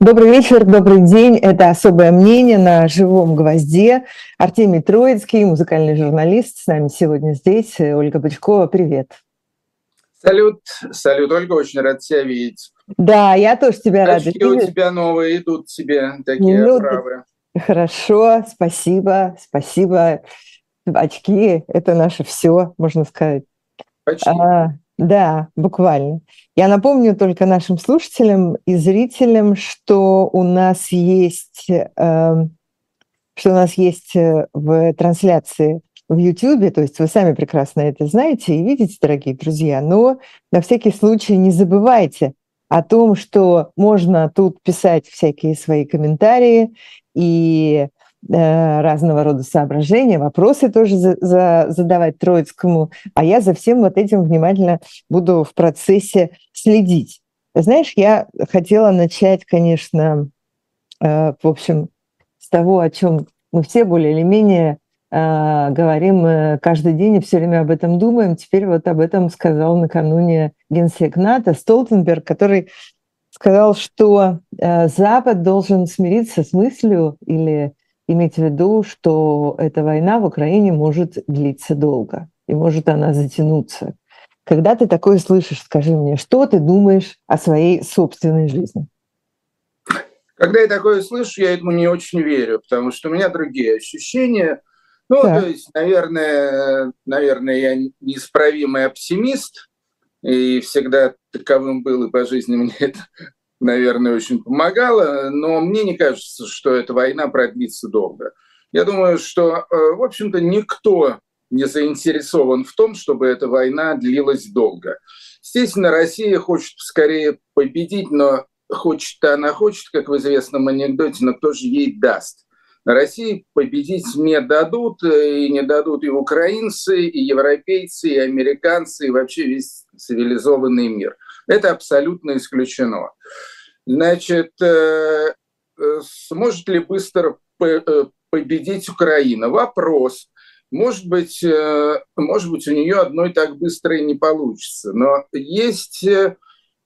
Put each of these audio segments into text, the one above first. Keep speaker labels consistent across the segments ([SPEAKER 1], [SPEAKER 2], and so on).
[SPEAKER 1] Добрый вечер, добрый день. Это «Особое мнение» на «Живом гвозде». Артемий Троицкий, музыкальный журналист, с нами сегодня здесь. Ольга Бычкова, привет.
[SPEAKER 2] Салют, салют, Ольга, очень рад тебя видеть.
[SPEAKER 1] Да, я тоже тебя рада
[SPEAKER 2] видеть. у тебя новые идут тебе такие
[SPEAKER 1] ну,
[SPEAKER 2] оправы.
[SPEAKER 1] Хорошо, спасибо, спасибо. Очки – это наше все, можно сказать.
[SPEAKER 2] Почти. А,
[SPEAKER 1] да, буквально. Я напомню только нашим слушателям и зрителям, что у нас есть, э, что у нас есть э, в трансляции в YouTube, то есть вы сами прекрасно это знаете и видите, дорогие друзья, но на всякий случай не забывайте о том, что можно тут писать всякие свои комментарии и разного рода соображения, вопросы тоже за, за, задавать Троицкому, а я за всем вот этим внимательно буду в процессе следить. Знаешь, я хотела начать, конечно, э, в общем, с того, о чем мы все более или менее э, говорим каждый день и все время об этом думаем. Теперь вот об этом сказал накануне генсек НАТО Столтенберг, который сказал, что Запад должен смириться с мыслью или иметь в виду, что эта война в Украине может длиться долго, и может она затянуться. Когда ты такое слышишь, скажи мне, что ты думаешь о своей собственной жизни?
[SPEAKER 2] Когда я такое слышу, я этому не очень верю, потому что у меня другие ощущения. Ну, да. то есть, наверное, наверное, я неисправимый оптимист, и всегда таковым был, и по жизни мне это наверное, очень помогало, но мне не кажется, что эта война продлится долго. Я думаю, что, э, в общем-то, никто не заинтересован в том, чтобы эта война длилась долго. Естественно, Россия хочет скорее победить, но хочет она хочет, как в известном анекдоте, но кто же ей даст? России победить не дадут, э, и не дадут и украинцы, и европейцы, и американцы, и вообще весь цивилизованный мир – это абсолютно исключено. Значит, э, э, сможет ли быстро э, победить Украина? Вопрос. Может быть, может быть, у нее одной так быстро и не получится. Но есть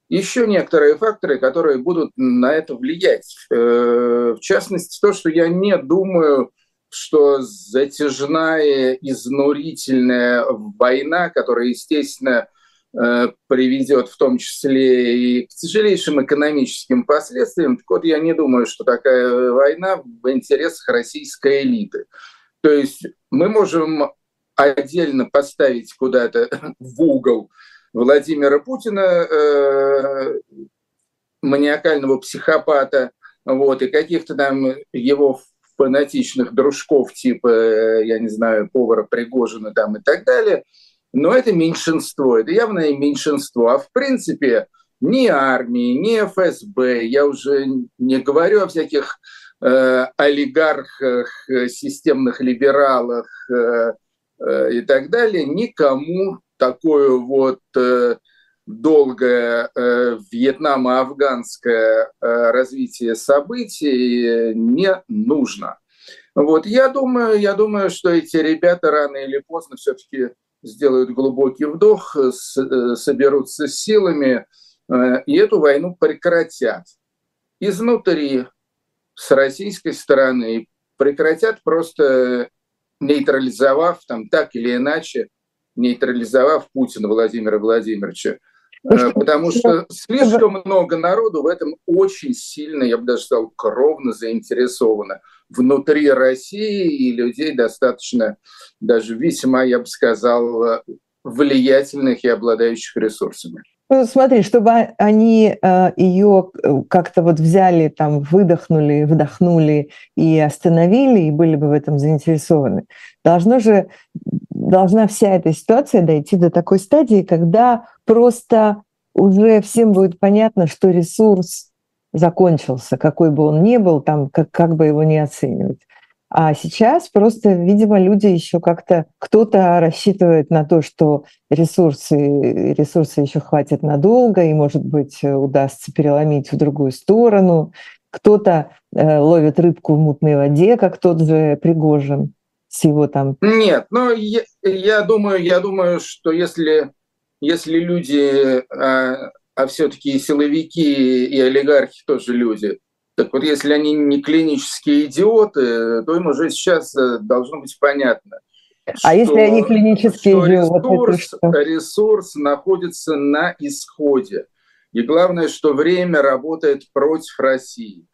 [SPEAKER 2] еще некоторые факторы, которые будут на это влиять. В частности, то, что я не думаю, что затяжная, изнурительная война, которая, естественно, приведет в том числе и к тяжелейшим экономическим последствиям. Так вот, я не думаю, что такая война в интересах российской элиты. То есть мы можем отдельно поставить куда-то в угол Владимира Путина, э, маниакального психопата, вот, и каких-то там его фанатичных дружков, типа, э, я не знаю, повара Пригожина там и так далее – но это меньшинство, это явное меньшинство. А в принципе ни армии, ни ФСБ, я уже не говорю о всяких э, олигархах, э, системных либералах э, э, и так далее, никому такое вот э, долгое э, вьетнамо-афганское э, развитие событий не нужно. Вот я думаю, я думаю, что эти ребята рано или поздно все-таки сделают глубокий вдох, э, э, соберутся с силами э, и эту войну прекратят. Изнутри, с российской стороны, прекратят просто нейтрализовав там так или иначе, нейтрализовав Путина Владимира Владимировича. Потому что слишком много народу в этом очень сильно, я бы даже сказал, кровно заинтересовано внутри России и людей достаточно, даже весьма, я бы сказал, влиятельных и обладающих ресурсами.
[SPEAKER 1] Ну, смотри, чтобы они э, ее как-то вот взяли, там, выдохнули, вдохнули и остановили, и были бы в этом заинтересованы, должно же, должна вся эта ситуация дойти до такой стадии, когда просто уже всем будет понятно, что ресурс закончился, какой бы он ни был, там, как, как бы его ни оценивать. А сейчас просто, видимо, люди еще как-то, кто-то рассчитывает на то, что ресурсы, ресурсы еще хватит надолго, и, может быть, удастся переломить в другую сторону. Кто-то э, ловит рыбку в мутной воде, как тот же Пригожин с его там...
[SPEAKER 2] Нет, ну, я, я, думаю, я думаю, что если, если люди а, а все-таки силовики и олигархи тоже люди, Так вот, если они не клинические идиоты, то им уже сейчас э, должно быть понятно.
[SPEAKER 1] А что, если они клинические
[SPEAKER 2] что идиоты? Ресурс, что? ресурс находится на исходе. И главное, что время работает против России.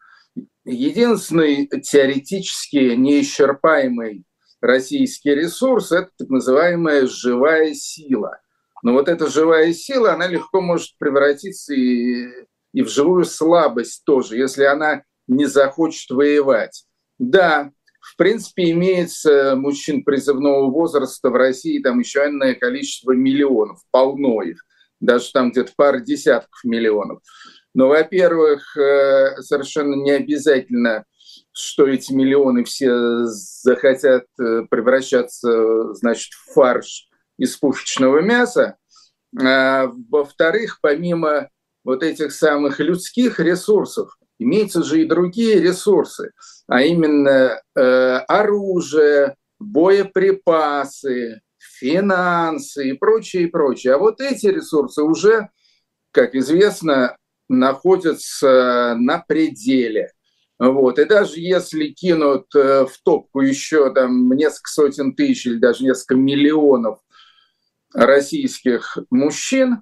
[SPEAKER 2] Единственный теоретически неисчерпаемый российский ресурс – это так называемая живая сила. Но вот эта живая сила, она легко может превратиться и, и в живую слабость тоже, если она не захочет воевать. Да, в принципе, имеется мужчин призывного возраста в России там еще энное количество миллионов, полно их, даже там где-то пара десятков миллионов. Но, во-первых, э, совершенно не обязательно, что эти миллионы все захотят э, превращаться, значит, в фарш из пушечного мяса. А, во-вторых, помимо вот этих самых людских ресурсов, имеются же и другие ресурсы, а именно э, оружие, боеприпасы, финансы и прочее, и прочее. А вот эти ресурсы уже, как известно, находятся на пределе. Вот. И даже если кинут э, в топку еще там несколько сотен тысяч или даже несколько миллионов российских мужчин,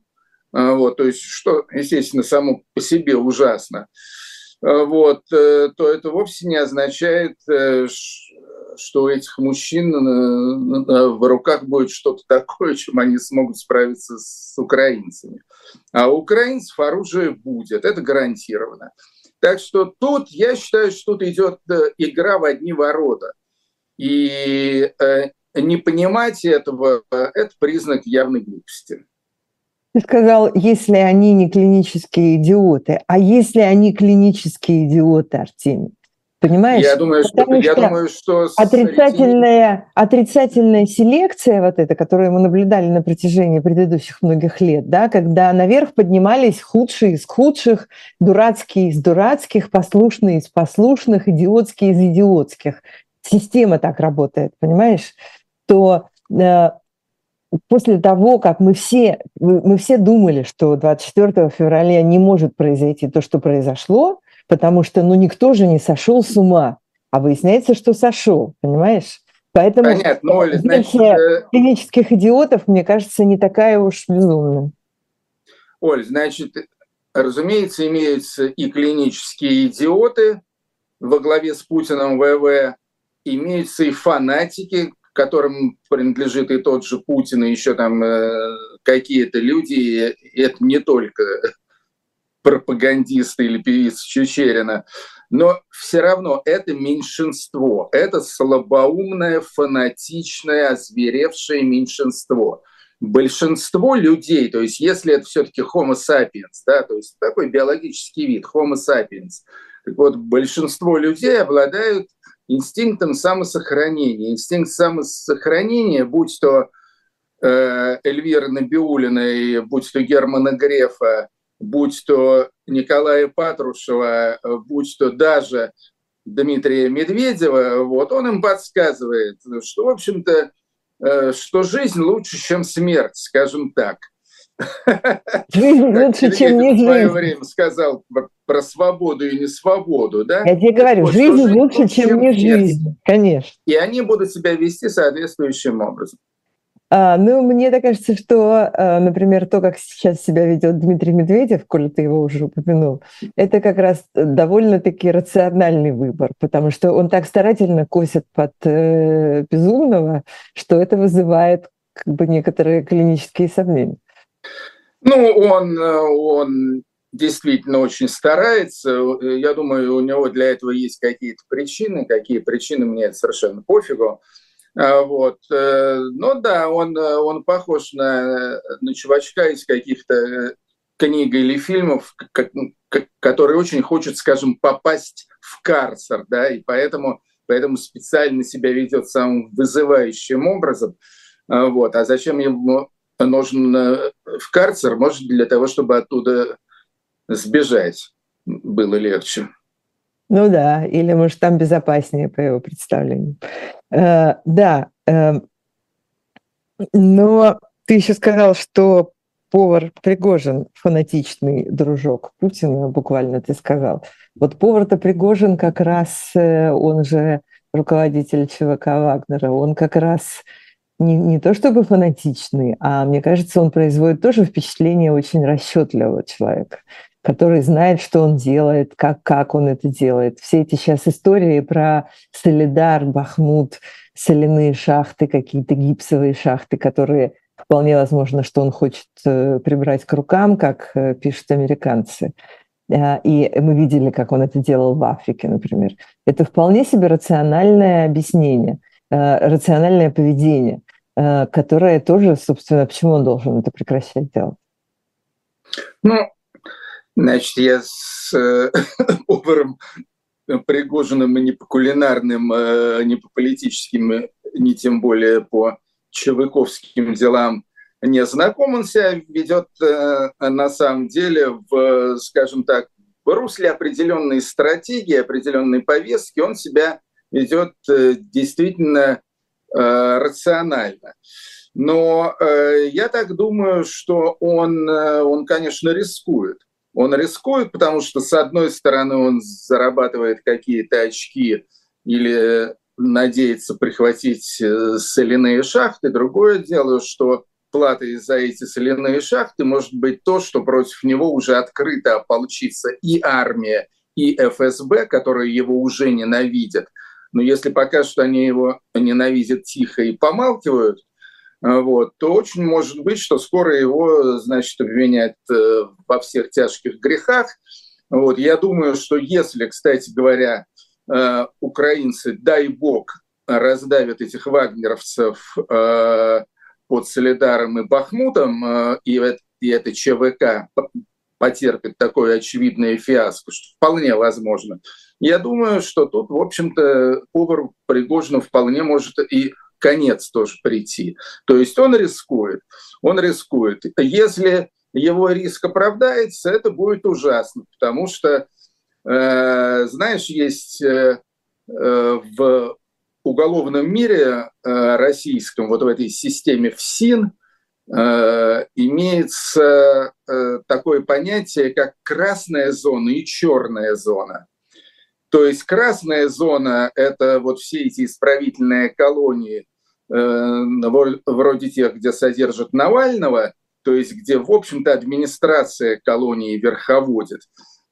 [SPEAKER 2] э, вот, то есть что, естественно, само по себе ужасно, э, вот, то это вовсе не означает, что у этих мужчин в руках будет что-то такое, чем они смогут справиться с украинцами. А у украинцев оружие будет, это гарантированно. Так что тут, я считаю, что тут идет э, игра в одни ворота. И э, не понимать этого – это признак явной глупости.
[SPEAKER 1] Ты сказал, если они не клинические идиоты. А если они клинические идиоты, Артемий? Понимаешь?
[SPEAKER 2] Я думаю, что, Потому я что думаю, что
[SPEAKER 1] отрицательная, отрицательная селекция, вот эта, которую мы наблюдали на протяжении предыдущих многих лет, да, когда наверх поднимались худшие из худших, дурацкие из дурацких, послушные из послушных, идиотские из идиотских. Система так работает, понимаешь? То э, после того, как мы все, мы все думали, что 24 февраля не может произойти то, что произошло, потому что ну никто же не сошел с ума, а выясняется, что сошел, понимаешь? Поэтому Понятно, Оля, значит, э, клинических идиотов, мне кажется, не такая уж безумная.
[SPEAKER 2] Оль, значит, разумеется, имеются и клинические идиоты во главе с Путиным ВВ, имеются и фанатики, которым принадлежит и тот же Путин, и еще там э, какие-то люди, и это не только пропагандиста или певица Чечерина, но все равно это меньшинство, это слабоумное, фанатичное, озверевшее меньшинство. Большинство людей, то есть если это все-таки Homo sapiens, да, то есть такой биологический вид, Homo sapiens, так вот, большинство людей обладают инстинктом самосохранения. Инстинкт самосохранения, будь то э, Эльвира Набиулина, будь то Германа Грефа, будь то Николая Патрушева, будь то даже Дмитрия Медведева, вот он им подсказывает, что, в общем-то, э, что жизнь лучше, чем смерть, скажем так.
[SPEAKER 1] Жизнь лучше, чем не жизнь. В свое
[SPEAKER 2] время сказал про свободу и не свободу, да?
[SPEAKER 1] Я тебе говорю, вот, жизнь, жизнь лучше, чем не жизнь, конечно.
[SPEAKER 2] И они будут себя вести соответствующим образом.
[SPEAKER 1] А, ну, мне так кажется, что, а, например, то, как сейчас себя ведет Дмитрий Медведев, коли ты его уже упомянул, это как раз довольно-таки рациональный выбор, потому что он так старательно косит под э, безумного, что это вызывает как бы некоторые клинические сомнения.
[SPEAKER 2] Ну, он, он действительно очень старается. Я думаю, у него для этого есть какие-то причины. Какие причины, мне это совершенно пофигу. А, вот. Э, ну да, он, э, он похож на, на чувачка из каких-то э, книг или фильмов, который очень хочет, скажем, попасть в карцер, да, и поэтому, поэтому специально себя ведет самым вызывающим образом. А, вот. А зачем ему нужен в карцер? Может, для того, чтобы оттуда сбежать было легче.
[SPEAKER 1] Ну да, или, может, там безопаснее, по его представлению. Э, да, э, но ты еще сказал, что повар Пригожин, фанатичный дружок Путина, буквально ты сказал. Вот повар-то Пригожин как раз, э, он же руководитель ЧВК Вагнера, он как раз не, не то чтобы фанатичный, а мне кажется, он производит тоже впечатление очень расчетливого человека, который знает, что он делает, как, как он это делает. Все эти сейчас истории про Солидар, Бахмут, соляные шахты, какие-то гипсовые шахты, которые вполне возможно, что он хочет э, прибрать к рукам, как э, пишут американцы. Э, и мы видели, как он это делал в Африке, например. Это вполне себе рациональное объяснение, рациональное поведение, которое тоже, собственно, почему он должен это прекращать делать?
[SPEAKER 2] Ну, значит, я с э, поваром Пригожиным и не по кулинарным, не по политическим, не тем более по чевыковским делам не знаком, он себя ведет э, на самом деле в, скажем так, в русле определенной стратегии, определенной повестки, он себя ведет э, действительно э, рационально. Но я так думаю, что он, он, конечно, рискует. Он рискует, потому что, с одной стороны, он зарабатывает какие-то очки или надеется прихватить э, соляные шахты. Другое дело, что платой за эти соляные шахты может быть то, что против него уже открыто ополчится и армия, и ФСБ, которые его уже ненавидят. Но если пока что они его ненавидят тихо и помалкивают, э, вот, то очень может быть, что скоро его, значит, обвинят э, во всех тяжких грехах. Вот, я думаю, что если, кстати говоря, Э, украинцы, дай бог, раздавят этих вагнеровцев под Солидаром и Бахмутом, и, и это ЧВК потерпит такое очевидное фиаско, что вполне возможно. Я думаю, что тут, в общем-то, повар Пригожину вполне может и конец тоже прийти. То есть он рискует, он рискует. Если его риск оправдается, это будет ужасно, потому что Э, знаешь, есть э, э, в уголовном мире российском, вот в этой системе ФСИН, имеется такое понятие, как красная зона и черная зона. То есть красная зона – это вот все эти исправительные колонии, вроде тех, где содержат Навального, то есть где, в общем-то, администрация колонии верховодит.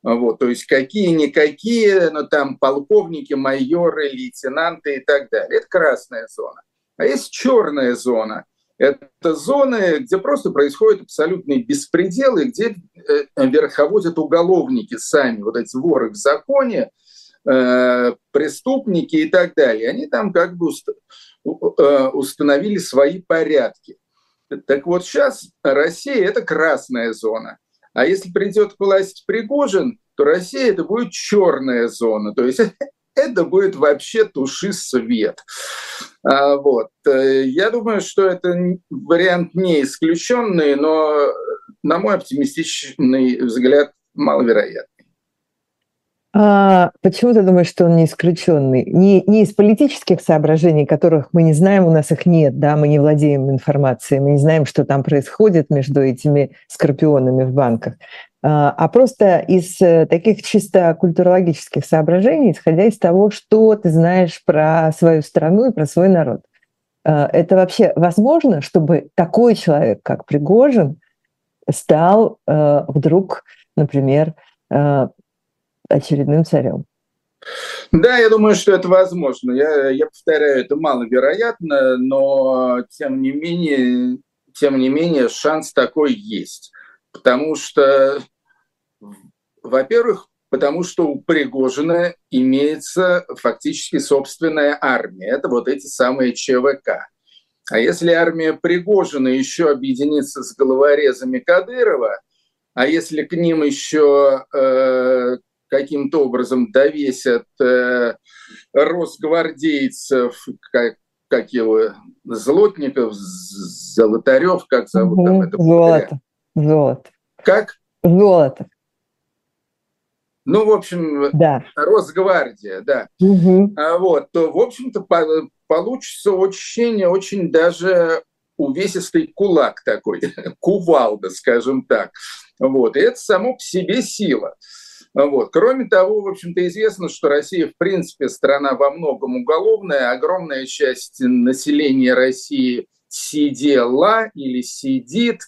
[SPEAKER 2] Вот, то есть какие-никакие, ну там полковники, майоры, лейтенанты и так далее. Это красная зона. А есть черная зона. Это зоны, где просто происходит абсолютный беспредел, и где э, верховодят уголовники сами, вот эти воры в законе, э, преступники и так далее. Они там как бы э, установили свои порядки. Так вот сейчас Россия – это красная зона. А если придет к власти Пригожин, то Россия это будет черная зона. То есть это будет вообще туши свет. А, вот. Э, я думаю, что это вариант не исключенный, но, на мой оптимистичный взгляд, маловероятный.
[SPEAKER 1] А почему ты думаешь, что он не исключенный? Не, не из политических соображений, которых мы не знаем, у нас их нет, да, мы не владеем информацией, мы не знаем, что там происходит между этими скорпионами в банках, а, а просто из э, таких чисто культурологических соображений, исходя из того, что ты знаешь про свою страну и про свой народ. А, это вообще возможно, чтобы такой человек, как Пригожин, стал э, вдруг, например, э, очередным царем.
[SPEAKER 2] Да, я думаю, что это возможно. Я, я повторяю, это маловероятно, но тем не менее, тем не менее шанс такой есть. Потому что, во-первых, потому что у Пригожина имеется фактически собственная армия. Это вот эти самые ЧВК. А если армия Пригожина еще объединится с головорезами Кадырова, а если к ним еще э, каким-то образом довесят э, росгвардейцев, как, как его, Злотников, Золотарев, как зовут угу, там это?
[SPEAKER 1] Золото. Золото.
[SPEAKER 2] Как?
[SPEAKER 1] Золото.
[SPEAKER 2] Ну, в общем, да. Росгвардия, да.
[SPEAKER 1] Угу.
[SPEAKER 2] А вот, то, в общем-то, по получится очень, очень даже увесистый кулак такой, кувалда, скажем так. Вот. И это само по себе сила. Вот. Кроме того, в общем-то, известно, что Россия, в принципе, страна во многом уголовная. Огромная часть населения России сидела или сидит,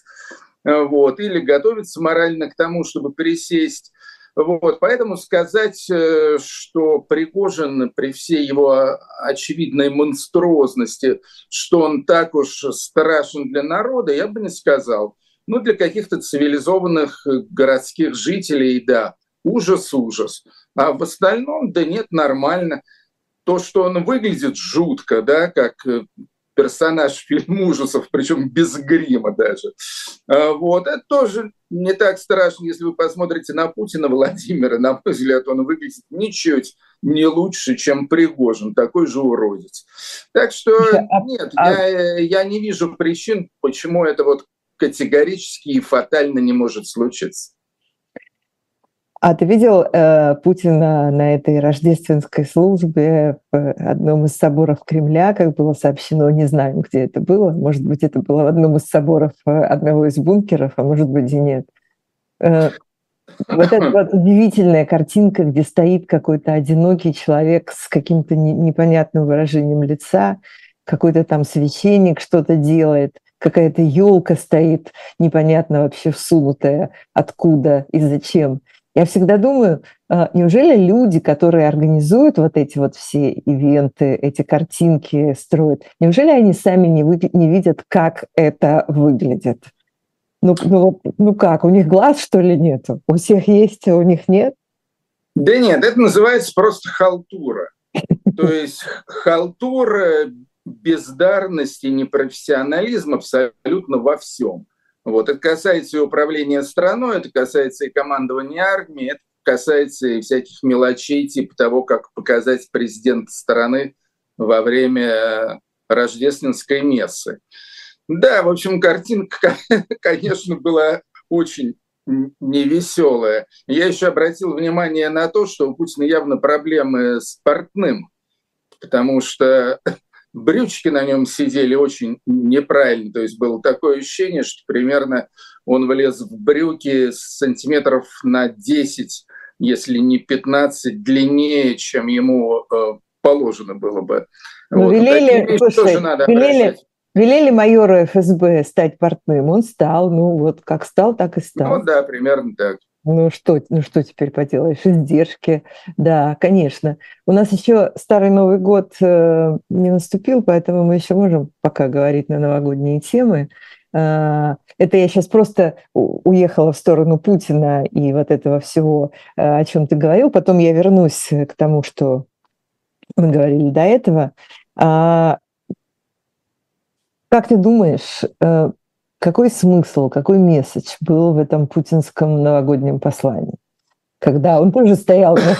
[SPEAKER 2] вот, или готовится морально к тому, чтобы пересесть вот, поэтому сказать, э, что Пригожин при всей его очевидной монструозности, что он так уж страшен для народа, я бы не сказал. Ну, для каких-то цивилизованных городских жителей, да, ужас-ужас. А в остальном, да нет, нормально. То, что он выглядит жутко, да, как персонаж фильма ужасов, причем без грима даже. А, вот, это тоже не так страшно, если вы посмотрите на Путина Владимира, на мой взгляд, он выглядит ничуть не лучше, чем Пригожин, такой же уродец. Так что а нет, а я, я не вижу причин, почему это вот категорически и фатально не может случиться.
[SPEAKER 1] А ты видел э, Путина на этой рождественской службе в одном из соборов Кремля, как было сообщено, не знаю, где это было, может быть, это было в одном из соборов э, одного из бункеров, а может быть и нет. Э, вот эта вот удивительная картинка, где стоит какой-то одинокий человек с каким-то непонятным выражением лица, какой-то там священник что-то делает, какая-то елка стоит непонятно вообще всунутая, откуда и зачем. Я всегда думаю, а, неужели люди, которые организуют вот эти вот все ивенты, эти картинки строят, неужели они сами не, вы, не видят, как это выглядит? Ну, ну, ну как, у них глаз, что ли, нету? У всех есть, а у них нет?
[SPEAKER 2] Да нет, это называется просто халтура. То есть халтура, бездарность и непрофессионализм абсолютно во всем. Вот. Это касается и управления страной, это касается и командования армией, это касается и всяких мелочей, типа того, как показать президента страны во время рождественской мессы. Да, в общем, картинка, конечно, была очень невеселая. Я еще обратил внимание на то, что у Путина явно проблемы с портным, потому что брючки на нем сидели очень неправильно. То есть было такое ощущение, что примерно он влез в брюки сантиметров на 10, если не 15, длиннее, чем ему э, положено было бы.
[SPEAKER 1] Ну, вот. велели, слушай, тоже надо велели, велели майору ФСБ стать портным, он стал, ну вот как стал, так и стал.
[SPEAKER 2] Ну да, примерно так.
[SPEAKER 1] Ну что, ну что теперь поделаешь? Издержки, да, конечно. У нас еще старый Новый год э, не наступил, поэтому мы еще можем пока говорить на новогодние темы. Э, это я сейчас просто уехала в сторону Путина и вот этого всего, э, о чем ты говорил. Потом я вернусь к тому, что мы говорили до этого. А, как ты думаешь, э, какой смысл, какой месседж был в этом путинском новогоднем послании? Когда он тоже стоял на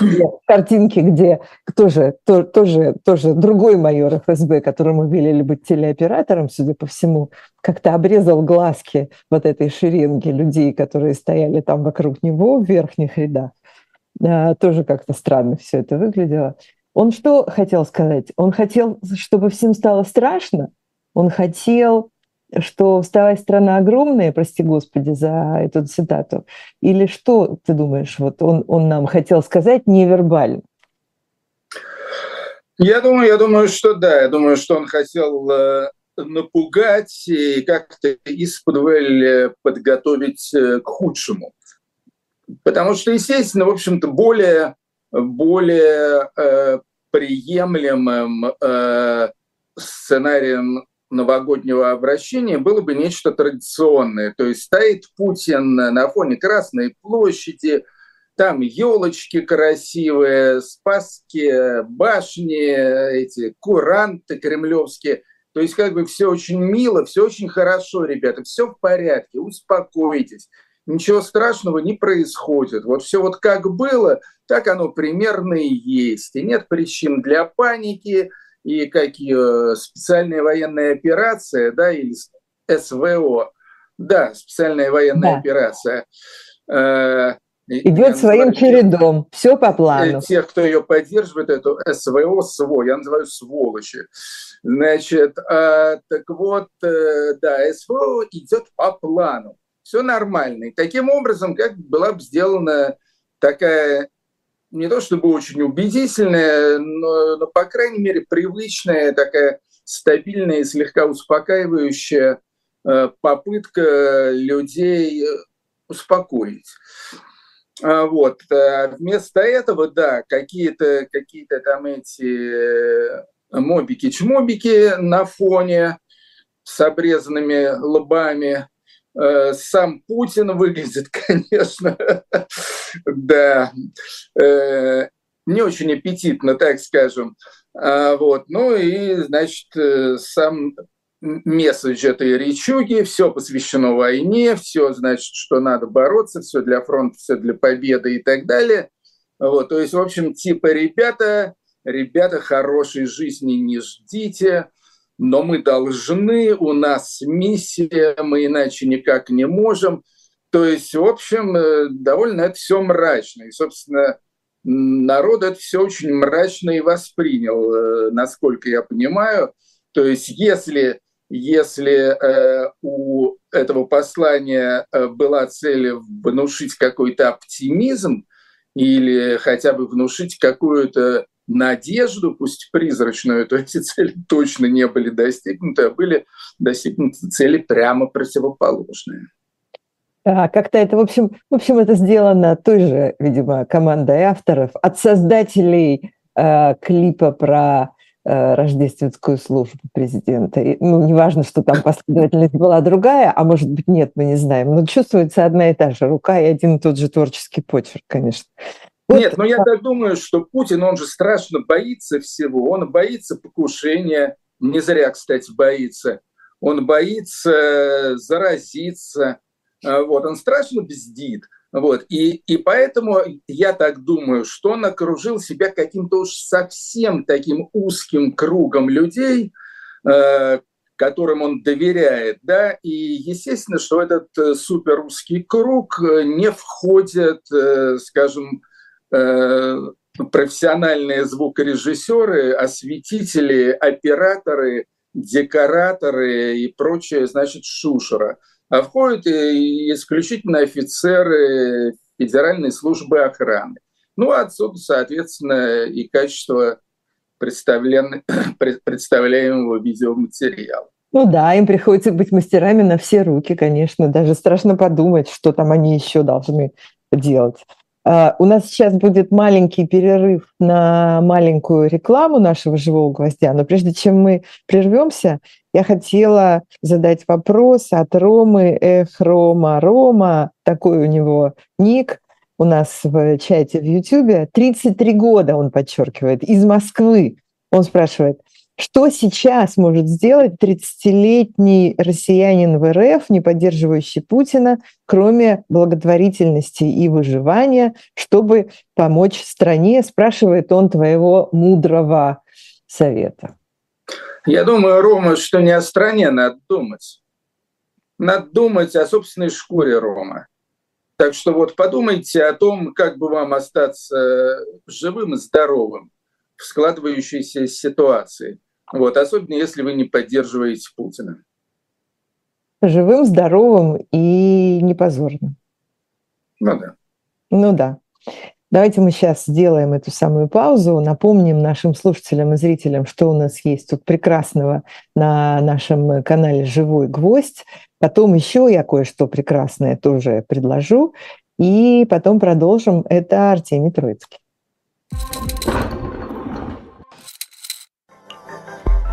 [SPEAKER 1] картинке, где тоже, то, тоже, тоже другой майор ФСБ, которому велели быть телеоператором, судя по всему, как-то обрезал глазки вот этой шеренги людей, которые стояли там вокруг него в верхних рядах. А, тоже как-то странно все это выглядело. Он что хотел сказать? Он хотел, чтобы всем стало страшно. Он хотел что «вставай, страна огромная», прости господи за эту цитату, или что ты думаешь, вот он, он нам хотел сказать невербально?
[SPEAKER 2] Я думаю, я думаю, что да. Я думаю, что он хотел э, напугать и как-то исподволь подготовить э, к худшему. Потому что, естественно, в общем-то, более, более э, приемлемым э, сценарием новогоднего обращения было бы нечто традиционное. То есть стоит Путин на фоне Красной площади, там елочки красивые, Спасские башни, эти куранты кремлевские. То есть как бы все очень мило, все очень хорошо, ребята, все в порядке, успокойтесь. Ничего страшного не происходит. Вот все вот как было, так оно примерно и есть. И нет причин для паники, и какие специальная военная операция, да, или СВО, да, специальная военная да. операция. Э,
[SPEAKER 1] Идет своим чередом, все по плану.
[SPEAKER 2] Тех, кто ее поддерживает, эту СВО, СВО, я называю сволочи. Значит, а, так вот, э, да, СВО идет по плану. Все нормально. И таким образом, как была бы сделана такая не то чтобы очень убедительная, но, но по крайней мере привычная, такая стабильная и слегка успокаивающая э, попытка людей успокоить. А, вот. А вместо этого, да, какие-то какие там эти э, мобики-чмобики на фоне с обрезанными лбами. Э, сам Путин выглядит, конечно, да, э, не очень аппетитно, так скажем. А, вот. Ну и, значит, сам месседж этой речуги, все посвящено войне, все, значит, что надо бороться, все для фронта, все для победы и так далее. Вот, то есть, в общем, типа, ребята, ребята, хорошей жизни не ждите, но мы должны, у нас миссия, мы иначе никак не можем. То есть, в общем, э, довольно это все мрачно. И, собственно, народ это все очень мрачно и воспринял, э, насколько я понимаю. То есть, если если э, у этого послания была цель внушить какой-то оптимизм или хотя бы внушить какую-то надежду, пусть призрачную, то эти цели точно не были достигнуты, а были достигнуты цели прямо противоположные.
[SPEAKER 1] А, как-то это, в общем, в общем, это сделано той же, видимо, командой авторов, от создателей э, клипа про Э, рождественскую службу президента. И, ну, неважно, что там последовательность была другая, а может быть нет, мы не знаем, но чувствуется одна и та же рука и один и тот же творческий почерк, конечно.
[SPEAKER 2] Вот. Нет, но я так думаю, что Путин, он же страшно боится всего, он боится покушения, не зря, кстати, боится, он боится заразиться, а, вот, он страшно бздит. Вот. И, и поэтому я так думаю, что он окружил себя каким-то уж совсем таким узким кругом людей, э, которым он доверяет. Да? И естественно, что этот э, супер узкий круг э, не входит, э, скажем, э, профессиональные звукорежиссеры, осветители, операторы, декораторы и прочее, значит, шушера а входят исключительно офицеры Федеральной службы охраны. Ну, отсюда, соответственно, и качество представляемого видеоматериала.
[SPEAKER 1] Ну да, им приходится быть мастерами на все руки, конечно. Даже страшно подумать, что там они еще должны делать. А, у нас сейчас будет маленький перерыв на маленькую рекламу нашего живого гвоздя, но прежде чем мы прервемся, я хотела задать вопрос от Ромы Эх Рома. Рома, такой у него ник у нас в чате в Ютьюбе. 33 года, он подчеркивает, из Москвы. Он спрашивает, что сейчас может сделать 30-летний россиянин в РФ, не поддерживающий Путина, кроме благотворительности и выживания, чтобы помочь стране, спрашивает он твоего мудрого совета.
[SPEAKER 2] Я думаю, Рома, что не о стране надо думать. Надо думать о собственной шкуре Рома. Так что вот подумайте о том, как бы вам остаться живым и здоровым в складывающейся ситуации. Вот, особенно если вы не поддерживаете Путина.
[SPEAKER 1] Живым, здоровым и непозорным.
[SPEAKER 2] Ну да.
[SPEAKER 1] Ну да. Давайте мы сейчас сделаем эту самую паузу, напомним нашим слушателям и зрителям, что у нас есть тут прекрасного на нашем канале «Живой гвоздь». Потом еще я кое-что прекрасное тоже предложу. И потом продолжим. Это Артемий Троицкий.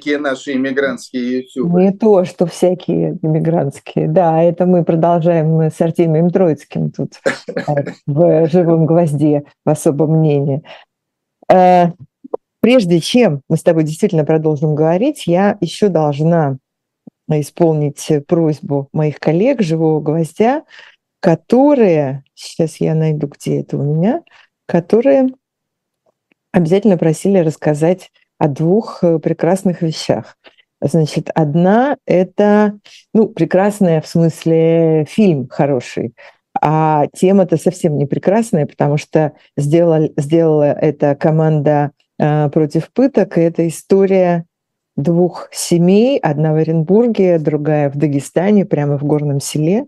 [SPEAKER 2] Всякие наши иммигрантские ютубы.
[SPEAKER 1] Не то, что всякие иммигрантские. Да, это мы продолжаем с Артемием Троицким тут э, в «Живом гвозде» в особом мнении. Э, прежде чем мы с тобой действительно продолжим говорить, я еще должна исполнить просьбу моих коллег «Живого гвоздя», которые, сейчас я найду, где это у меня, которые обязательно просили рассказать о двух э, прекрасных вещах. Значит, одна – это, ну, прекрасная в смысле фильм хороший, а тема-то совсем не прекрасная, потому что сделала, сделала эта команда э, против пыток, и это история двух семей, одна в Оренбурге, другая в Дагестане, прямо в горном селе,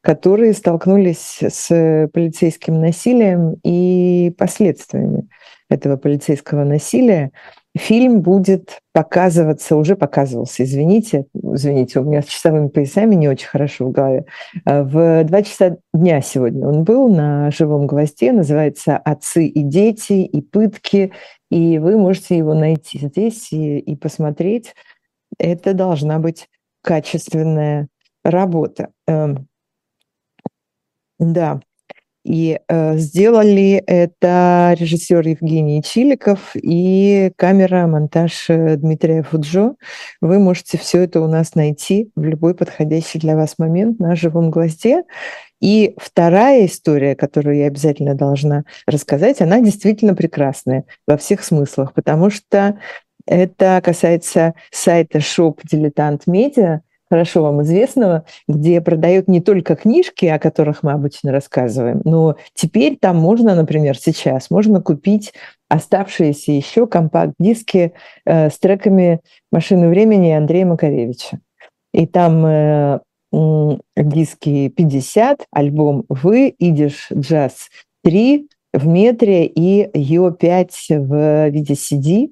[SPEAKER 1] которые столкнулись с полицейским насилием и последствиями этого полицейского насилия. Фильм будет показываться, уже показывался, извините, извините, у меня с часовыми поясами не очень хорошо в голове. Э, в два часа дня сегодня он был на живом гвозде, называется «Отцы и дети, и пытки», и вы можете его найти здесь и, и посмотреть. Это должна быть качественная работа. Эм, да, и э, сделали это режиссер Евгений Чиликов и камера, монтаж э, Дмитрия Фуджо. Вы можете все это у нас найти в любой подходящий для вас момент на живом гвозде. И вторая история, которую я обязательно должна рассказать, она действительно прекрасная во всех смыслах, потому что это касается сайта Shop Dilettant Media, хорошо вам известного, где продают не только книжки, о которых мы обычно рассказываем, но теперь там можно, например, сейчас можно купить оставшиеся еще компакт-диски э, с треками «Машины времени» Андрея Макаревича. И там э, диски 50, альбом «Вы», «Идиш джаз 3» в метре и Йо-5 в виде CD.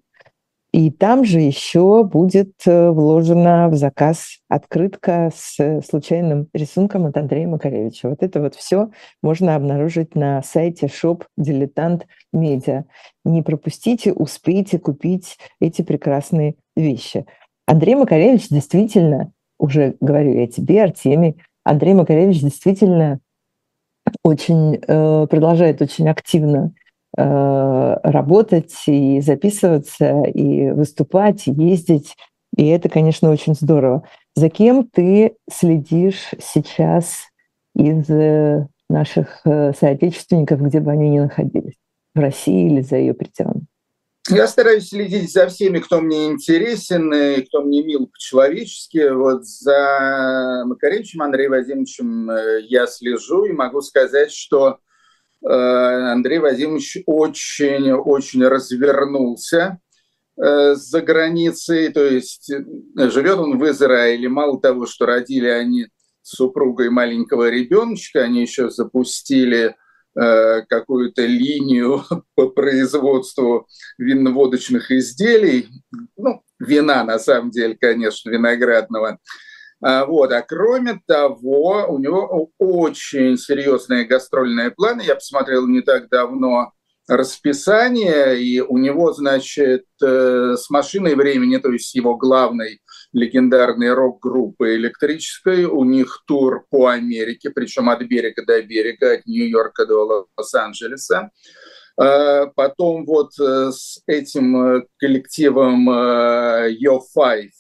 [SPEAKER 1] И там же еще будет э, вложена в заказ открытка с случайным рисунком от Андрея Макаревича. Вот это вот все можно обнаружить на сайте shop Дилетант Медиа. Не пропустите, успейте купить эти прекрасные вещи. Андрей Макаревич действительно, уже говорю я тебе, Артемий, Андрей Макаревич действительно очень, э, продолжает очень активно Э, работать и записываться, и выступать, и ездить. И это, конечно, очень здорово. За кем ты следишь сейчас из э, наших э, соотечественников, где бы они ни находились? В России или за ее пределами?
[SPEAKER 2] Я стараюсь следить за всеми, кто мне интересен и кто мне мил по-человечески. Вот за Макаревичем Андреем Вадимовичем я слежу и могу сказать, что Э, Андрей Вадимович очень-очень развернулся э, за границей, то есть э, живет он в Израиле. Мало того, что родили они с супругой маленького ребеночка, они еще запустили какую-то линию по производству винно-водочных изделий, ну, вина на самом деле, конечно, виноградного, вот. А кроме того, у него очень серьезные гастрольные планы. Я посмотрел не так давно расписание, и у него, значит, э, с машиной времени, то есть его главной легендарной рок-группы электрической, у них тур по Америке, причем от берега до берега, от Нью-Йорка до Лос-Анджелеса. А, потом вот э, с этим э, коллективом Yo Five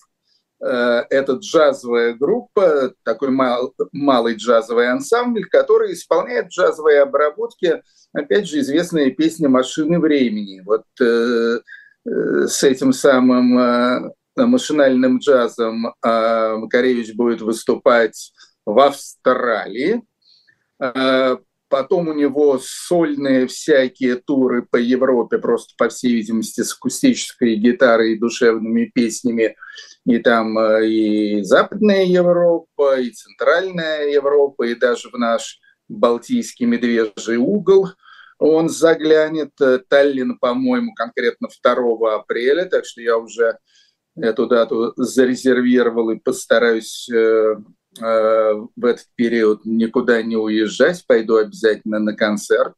[SPEAKER 2] это джазовая группа, такой мал, малый джазовый ансамбль, который исполняет джазовые обработки, опять же, известные песни «Машины времени». Вот э, э, с этим самым э, машинальным джазом э, Макаревич будет выступать в Австралии. Э, Потом у него сольные всякие туры по Европе, просто по всей видимости с акустической гитарой и душевными песнями. И там э, и Западная Европа, и Центральная Европа, и даже в наш Балтийский медвежий угол он заглянет. Таллин, по-моему, конкретно 2 апреля, так что я уже эту дату зарезервировал и постараюсь э, э, в этот период никуда не уезжать, пойду обязательно на концерт.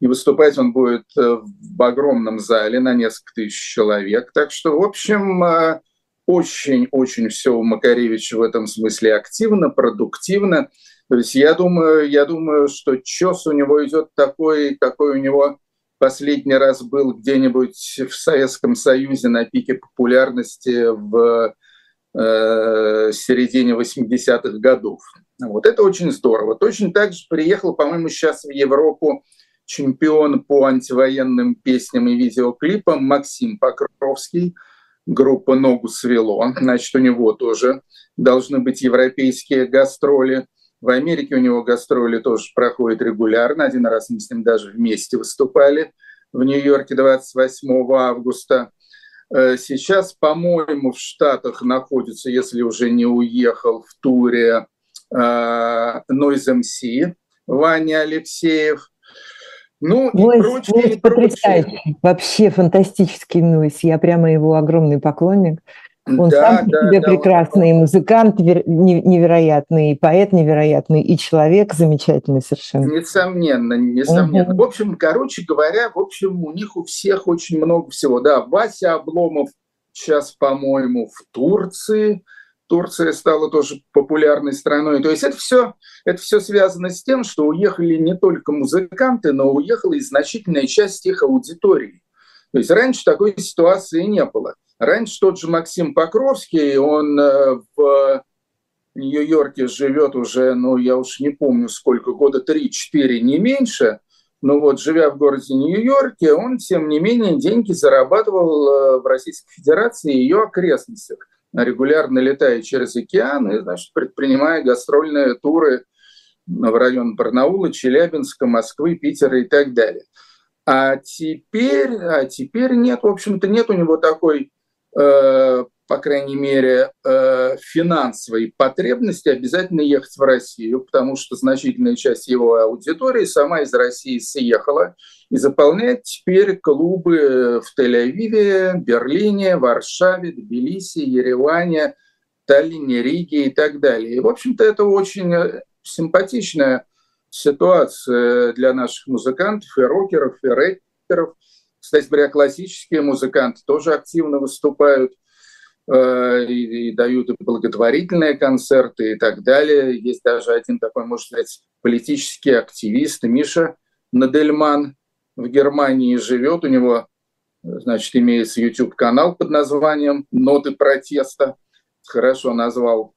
[SPEAKER 2] И выступать он будет э, в огромном зале на несколько тысяч человек. Так что, в общем, э, очень-очень все у Макаревича в этом смысле активно, продуктивно. То есть я думаю, я думаю, что чес у него идет такой, какой у него последний раз был где-нибудь в Советском Союзе на пике популярности в э, середине 80-х годов. Вот это очень здорово. Точно так же приехал, по-моему, сейчас в Европу чемпион по антивоенным песням и видеоклипам Максим Покровский, группа «Ногу свело». Значит, у него тоже должны быть европейские гастроли. В Америке у него гастроли тоже проходят регулярно. Один раз мы с ним даже вместе выступали в Нью-Йорке 28 августа. Э, сейчас, по-моему, в Штатах находится, если уже не уехал, в туре э, Noise MC Ваня Алексеев –
[SPEAKER 1] ну, Нойс, и прочее, Нойс и потрясающий, вообще фантастический Нойс. Я прямо его огромный поклонник. Он да, сам да, себе да, прекрасный, он... музыкант невероятный, поэт невероятный, и человек замечательный совершенно.
[SPEAKER 2] Несомненно, несомненно. Угу. В общем, короче говоря, в общем, у них у всех очень много всего. Да, Вася Обломов сейчас, по-моему, в Турции – Турция стала тоже популярной страной. То есть это все, это все связано с тем, что уехали не только музыканты, но уехала и значительная часть их аудитории. То есть раньше такой ситуации не было. Раньше тот же Максим Покровский, он э, в Нью-Йорке живет уже, ну, я уж не помню сколько, года 3-4, не меньше, но вот живя в городе Нью-Йорке, он, тем не менее, деньги зарабатывал э, в Российской Федерации и ее окрестностях регулярно летая через океан и, значит, предпринимая гастрольные туры в район Барнаула, Челябинска, Москвы, Питера и так далее. А теперь, а теперь нет, в общем-то, нет у него такой э, по крайней мере, э, финансовой потребности обязательно ехать в Россию, потому что значительная часть его аудитории сама из России съехала и заполняет теперь клубы в Тель-Авиве, Берлине, Варшаве, Тбилиси, Ереване, Таллине, Риге и так далее. И, в общем-то, это очень э, симпатичная ситуация для наших музыкантов и рокеров, и рэперов. Кстати говоря, классические музыканты тоже активно выступают – и, и дают и благотворительные концерты и так далее. Есть даже один такой, можно сказать, политический активист Миша Надельман в Германии живет. У него, значит, имеется YouTube-канал под названием «Ноты протеста». Хорошо назвал.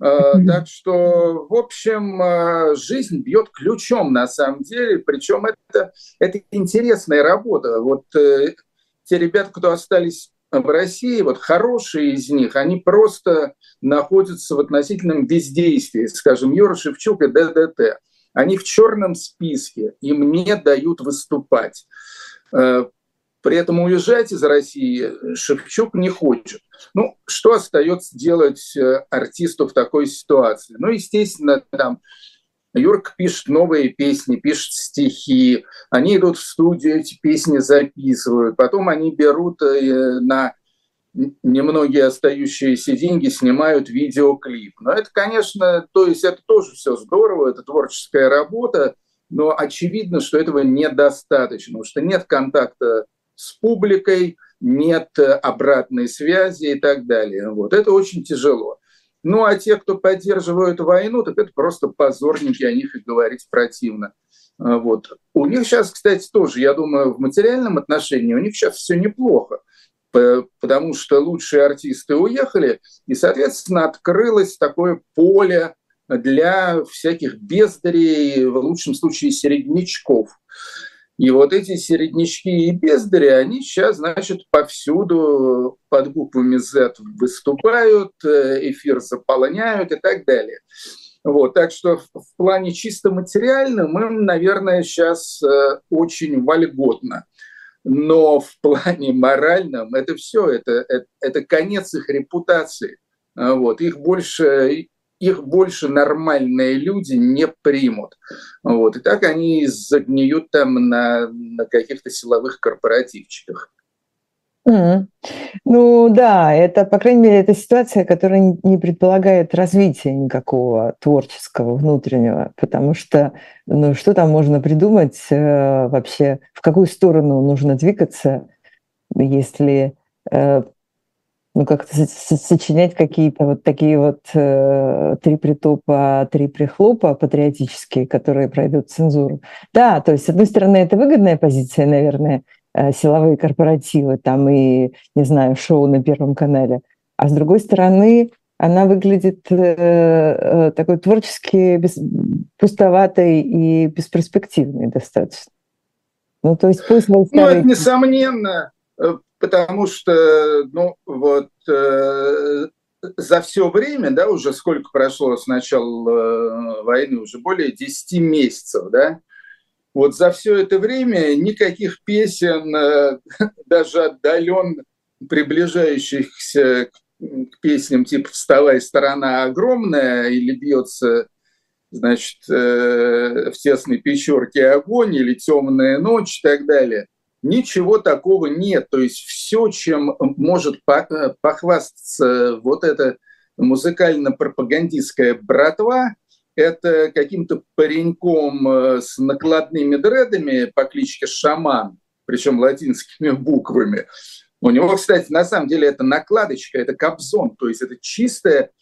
[SPEAKER 2] Mm-hmm. Так что, в общем, э, жизнь бьет ключом на самом деле, причем это, это интересная работа. Вот те ребята, кто остались в России, вот хорошие из них, они просто находятся в относительном бездействии. Скажем, Юра Шевчук и ДДТ. Они в черном списке, им не дают выступать. Э, при этом уезжать из России Шевчук не хочет. Ну, что остается делать э, артисту в такой ситуации? Ну, естественно, там Юрк пишет новые песни, пишет стихи, они идут в студию, эти песни записывают, потом они берут э, на немногие остающиеся деньги, снимают видеоклип. Но это, конечно, то есть это тоже все здорово, это творческая работа, но очевидно, что этого недостаточно, потому что нет контакта с публикой, нет обратной связи и так далее. Вот. Это очень тяжело. Ну, а те, кто поддерживают войну, так это просто позорники, о них и говорить противно. А, вот. У них сейчас, кстати, тоже, я думаю, в материальном отношении у них сейчас все неплохо, потому что лучшие артисты уехали, и, соответственно, открылось такое поле для всяких бездарей, в лучшем случае середнячков. И вот эти середнячки и бездари, они сейчас, значит, повсюду под буквами Z выступают, э, эфир заполняют и так далее. Вот, так что в, плане чисто материальном им, наверное, сейчас э, очень вольготно. Но в плане моральном это все, это, это, это конец их репутации. Вот, их больше их больше нормальные люди не примут. Вот. И так они загниют там на, на каких-то силовых корпоративчиках.
[SPEAKER 1] Mm. Ну да, это, по крайней мере, это ситуация, которая не предполагает развития никакого творческого внутреннего, потому что ну, что там можно придумать э, вообще, в какую сторону нужно двигаться, если э, ну, как-то сочинять какие-то вот такие вот э, три притопа, три прихлопа патриотические, которые пройдут цензуру. Да, то есть, с одной стороны, это выгодная позиция, наверное, э, силовые корпоративы, там и, не знаю, шоу на Первом канале. А с другой стороны, она выглядит э, э, такой творчески без, пустоватой и бесперспективной достаточно.
[SPEAKER 2] Ну, то есть пусть Ну, это несомненно. Потому что, ну, вот э, за все время, да, уже сколько прошло с начала э, войны, уже более 10 месяцев, да, вот за все это время никаких песен, э, даже отдаленно приближающихся к, к песням типа «Вставай, сторона огромная» или «Бьется значит, э, в тесной пещерке огонь» или «Темная ночь» и так далее – Ничего такого нет. То есть все, чем может похвастаться вот эта музыкально-пропагандистская братва, это каким-то пареньком э, с накладными дредами по кличке Шаман, причем латинскими буквами. У него, кстати, на самом деле это накладочка, это кобзон, то есть это чистое,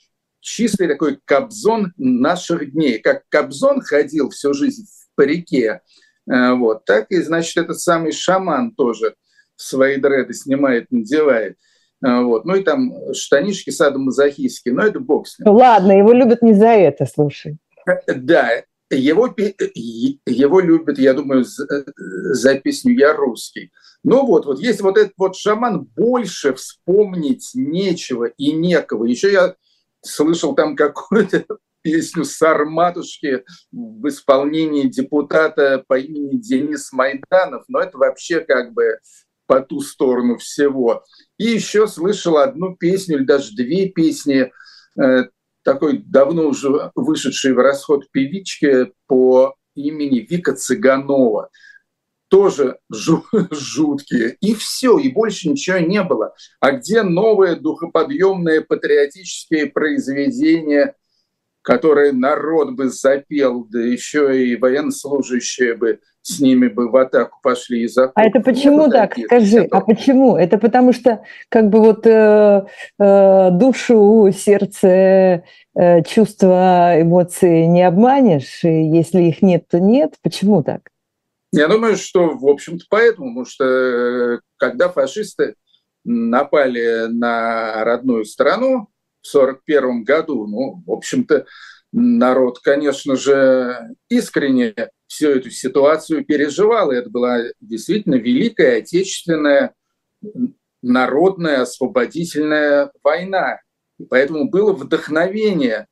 [SPEAKER 2] чистый такой кобзон наших дней. Как кобзон ходил всю жизнь в парике, Э, вот. Так и, значит, этот самый шаман тоже свои дреды снимает, надевает. Э, вот. Ну и там штанишки садомазохистские, но это бог с
[SPEAKER 1] ним. Ладно, его любят не за это, слушай.
[SPEAKER 2] Э, да, его, его любят, я думаю, за, за песню «Я русский». Ну вот, вот есть вот этот вот шаман, больше вспомнить нечего и некого. Еще я слышал там какой-то песню «Сарматушки» в исполнении депутата по имени Денис Майданов, но это вообще как бы по ту сторону всего. И еще слышал одну песню, или даже две песни э, такой давно уже вышедшей в расход певички по имени Вика Цыганова. Тоже жуткие. И все, и больше ничего не было. А где новые духоподъемные патриотические произведения – которые народ бы запел, да еще и военнослужащие бы с ними бы в атаку пошли и
[SPEAKER 1] А это почему так? Таких. Скажи, а почему? Это потому что как бы вот э, э, душу, сердце, э, чувства, эмоции не обманешь, и если их нет, то нет. Почему так?
[SPEAKER 2] Я думаю, что, в общем-то, поэтому, потому что э, когда фашисты напали на родную страну, 1941 году. Ну, в общем-то, народ, конечно же, искренне всю эту ситуацию переживал. И это была действительно великая отечественная народная освободительная война. И поэтому было вдохновение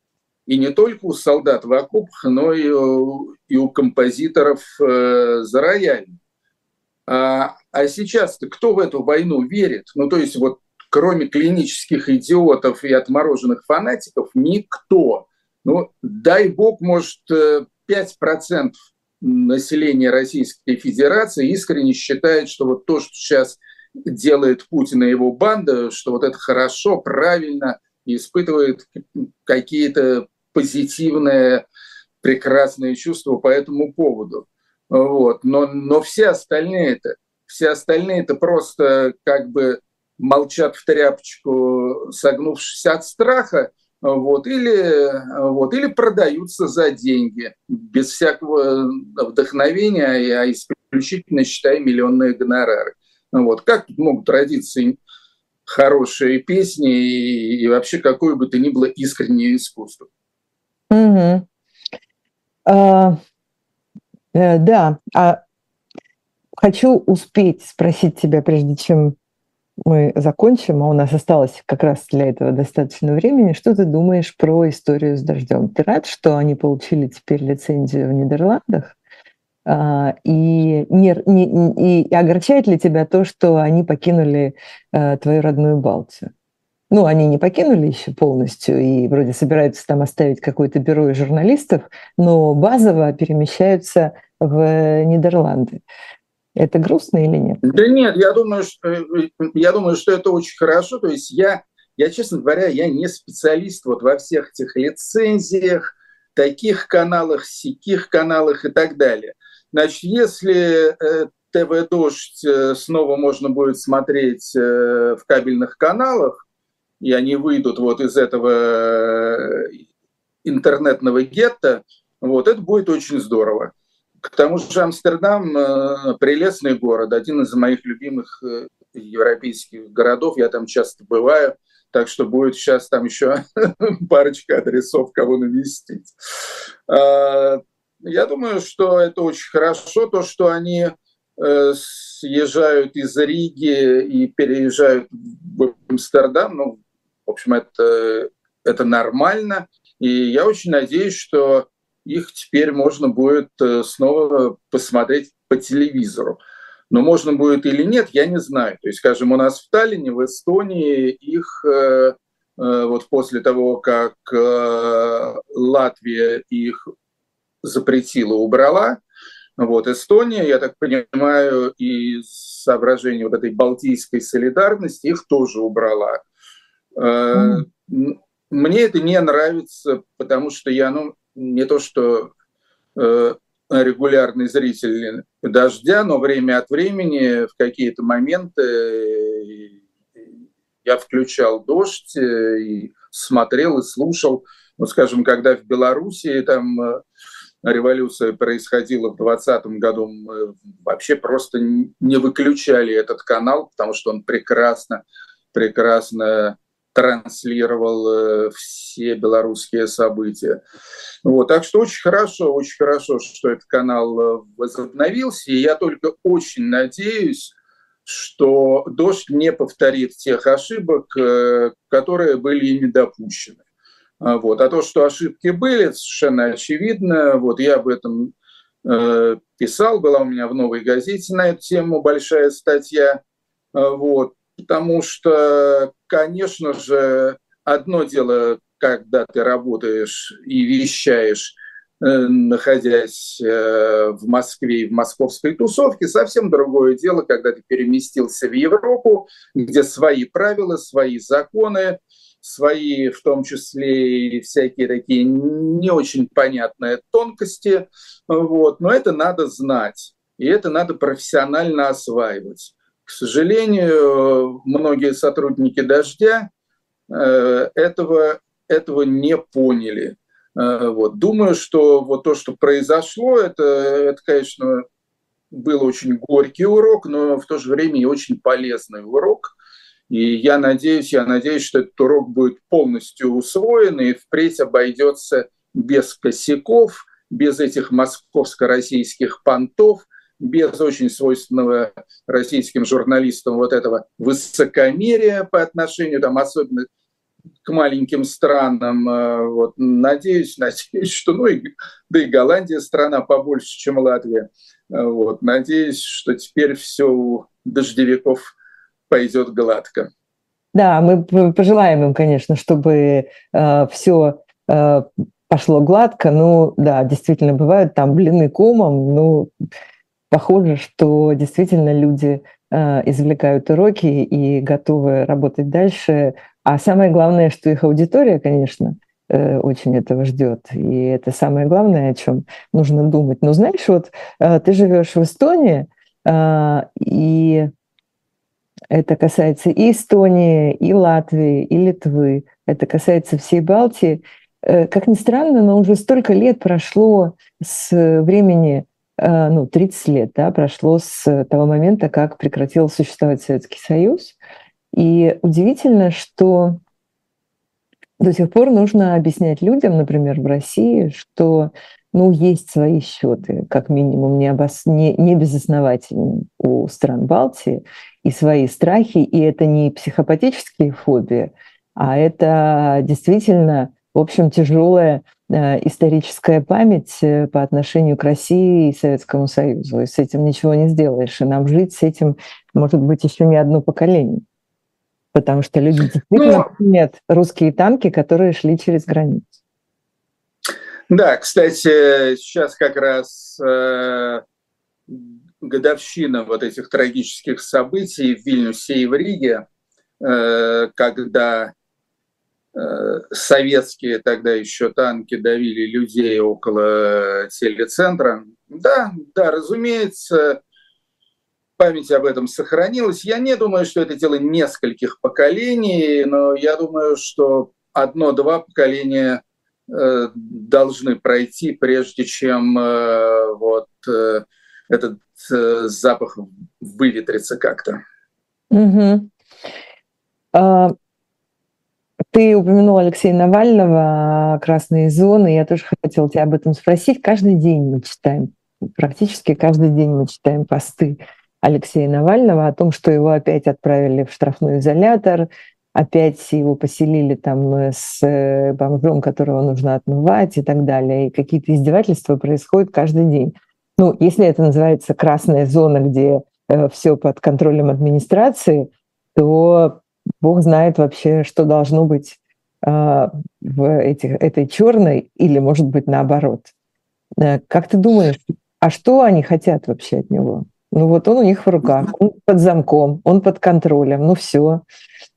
[SPEAKER 2] и не только у солдат в окопах, но и у, и у композиторов э, за роялем. А, а сейчас кто в эту войну верит? Ну, то есть вот кроме клинических идиотов и отмороженных фанатиков, никто. Ну, дай бог, может, 5% э, населения Российской Федерации искренне считает, что вот то, что сейчас делает Путин и его банда, что вот это хорошо, правильно, и испытывает какие-то позитивные, прекрасные чувства по этому поводу. Вот. Но, но все остальные это, все остальные это просто как бы молчат в тряпочку, согнувшись от страха, вот, или, вот, или продаются за деньги, без всякого вдохновения, а исключительно считая миллионные гонорары. Вот. Как тут могут родиться хорошие песни и, и вообще какое бы то ни было искреннее искусство?
[SPEAKER 1] Угу. А, э, да, а хочу успеть спросить тебя, прежде чем мы закончим, а у нас осталось как раз для этого достаточно времени. Что ты думаешь про историю с дождем? Ты рад, что они получили теперь лицензию в Нидерландах? А, и, не, не, и огорчает ли тебя то, что они покинули а, твою родную Балтию? Ну, они не покинули еще полностью и вроде собираются там оставить какое-то бюро журналистов, но базово перемещаются в Нидерланды. Это грустно или нет?
[SPEAKER 2] Да нет, я думаю, что, я думаю, что это очень хорошо. То есть я, я, честно говоря, я не специалист вот во всех этих лицензиях, таких каналах, сяких каналах и так далее. Значит, если э, ТВ «Дождь» э, снова можно будет смотреть э, в кабельных каналах, и они выйдут вот из этого интернетного гетто, вот, это будет очень здорово. К тому же Амстердам э, – прелестный город, один из моих любимых э, европейских городов. Я там часто бываю, так что будет сейчас там еще парочка адресов, кого навестить. А, я думаю, что это очень хорошо, то, что они э, съезжают из Риги и переезжают в Амстердам. Ну, в общем, это, это нормально. И я очень надеюсь, что их теперь можно будет э, снова посмотреть по телевизору. Но можно будет или нет, я не знаю. То есть, скажем, у нас в Таллине, в Эстонии их э, э, вот после того, как Латвия их запретила, убрала, вот Эстония, я так понимаю, из соображений вот этой балтийской солидарности их тоже убрала. Mm. Мне это не нравится, потому что я, ну, не то что э, регулярный зритель дождя, но время от времени в какие-то моменты э, я включал дождь э, и смотрел и слушал. Вот, скажем, когда в Белоруссии там революция происходила в 2020 году, мы вообще просто не выключали этот канал, потому что он прекрасно, прекрасно транслировал э, все белорусские события. Вот, так что очень хорошо, очень хорошо, что этот канал э, возобновился. И я только очень надеюсь, что «Дождь» не повторит тех ошибок, э, которые были ими допущены. А, вот. А то, что ошибки были, совершенно очевидно. Вот я об этом писал, была у меня в «Новой газете» на эту тему большая статья. А, вот потому что, конечно же, одно дело, когда ты работаешь и вещаешь, э, находясь э, в Москве и в московской тусовке, совсем другое дело, когда ты переместился в Европу, где свои правила, свои законы, свои, в том числе и всякие такие не очень понятные тонкости. Вот. Но это надо знать, и это надо профессионально осваивать. К сожалению, многие сотрудники «Дождя» э, этого, этого не поняли. Э, вот. Думаю, что вот то, что произошло, это, это, конечно, был очень горький урок, но в то же время и очень полезный урок. И я надеюсь, я надеюсь, что этот урок будет полностью усвоен и впредь обойдется без косяков, без этих московско-российских понтов – без очень свойственного российским журналистам вот этого высокомерия по отношению, там, особенно к маленьким странам. Э, вот, надеюсь, надеюсь, что, ну, и, да и Голландия страна побольше, чем Латвия. Э, вот, надеюсь, что теперь все у дождевиков пойдет гладко.
[SPEAKER 1] Да, мы пожелаем им, конечно, чтобы э, все э, пошло гладко. Ну, да, действительно, бывают там блины комом. Ну, похоже, что действительно люди э, извлекают уроки и готовы работать дальше. А самое главное, что их аудитория, конечно, э, очень этого ждет. И это самое главное, о чем нужно думать. Но знаешь, вот э, ты живешь в Эстонии, и это касается и Эстонии, и Латвии, и Литвы. Это касается всей Балтии. Как ни странно, но уже столько лет прошло с времени ну, 30 лет да, прошло с того момента, как прекратил существовать Советский Союз. И удивительно, что до сих пор нужно объяснять людям, например, в России, что ну, есть свои счеты, как минимум, не, обос... не, не безосновательные у стран Балтии, и свои страхи, и это не психопатические фобии, а это действительно, в общем, тяжелая Э, историческая память э, по отношению к России и Советскому Союзу. И с этим ничего не сделаешь. И нам жить с этим, может быть, еще не одно поколение. Потому что люди действительно нет русские танки, которые шли через границу.
[SPEAKER 2] Да, кстати, сейчас как раз э, годовщина вот этих трагических событий в Вильнюсе и в Риге, э, когда э, советские тогда еще танки давили людей около телецентра. Да, да, разумеется, память об этом сохранилась. Я не думаю, что это дело нескольких поколений, но я думаю, что одно-два поколения э, должны пройти, прежде чем э, вот э, этот э, запах выветрится как-то.
[SPEAKER 1] Угу. Ты упомянул Алексея Навального, красные зоны. Я тоже хотела тебя об этом спросить. Каждый день мы читаем, практически каждый день мы читаем посты Алексея Навального о том, что его опять отправили в штрафной изолятор, опять его поселили там с э, бомжом, которого нужно отмывать и так далее. И какие-то издевательства происходят каждый день. Ну, если это называется красная зона, где э, все под контролем администрации, то Бог знает вообще, что должно быть э, в этих, этой черной или, может быть, наоборот. Э, как ты думаешь, а что они хотят вообще от него? Ну вот он у них в руках, он под замком, он под контролем, ну все,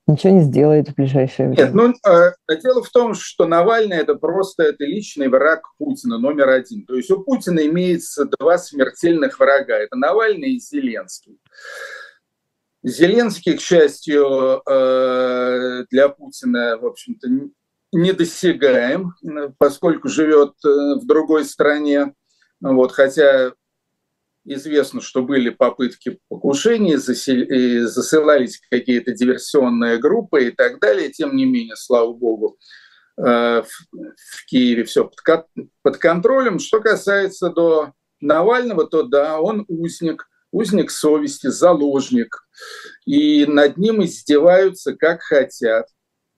[SPEAKER 1] ничего не сделает в ближайшее время.
[SPEAKER 2] Нет, ну, э, дело в том, что Навальный это просто это личный враг Путина номер один. То есть у Путина имеется два смертельных врага. Это Навальный и Зеленский. Зеленский, к счастью, э, для Путина, в общем-то, недосягаем, поскольку живет э, в другой стране. Вот, хотя Известно, что были попытки покушений, засылались какие-то диверсионные группы и так далее. Тем не менее, слава богу, э, в Киеве все под контролем. Что касается до Навального, то да, он узник, узник совести, заложник. И над ним издеваются как хотят.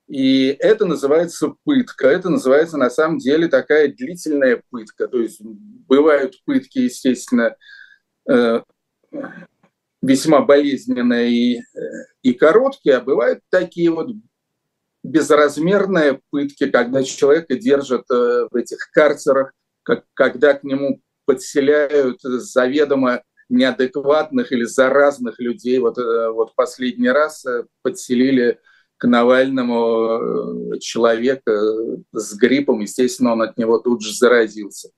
[SPEAKER 2] И это называется пытка. Это называется на самом деле такая длительная пытка. То есть бывают пытки, естественно, Э, весьма болезненные и, э, и короткие, а бывают такие вот безразмерные пытки, когда человека держат э, в этих карцерах, как, когда к нему подселяют заведомо неадекватных или заразных людей. Вот, вот последний раз подселили к Навальному человека с гриппом, естественно, он от него тут же заразился.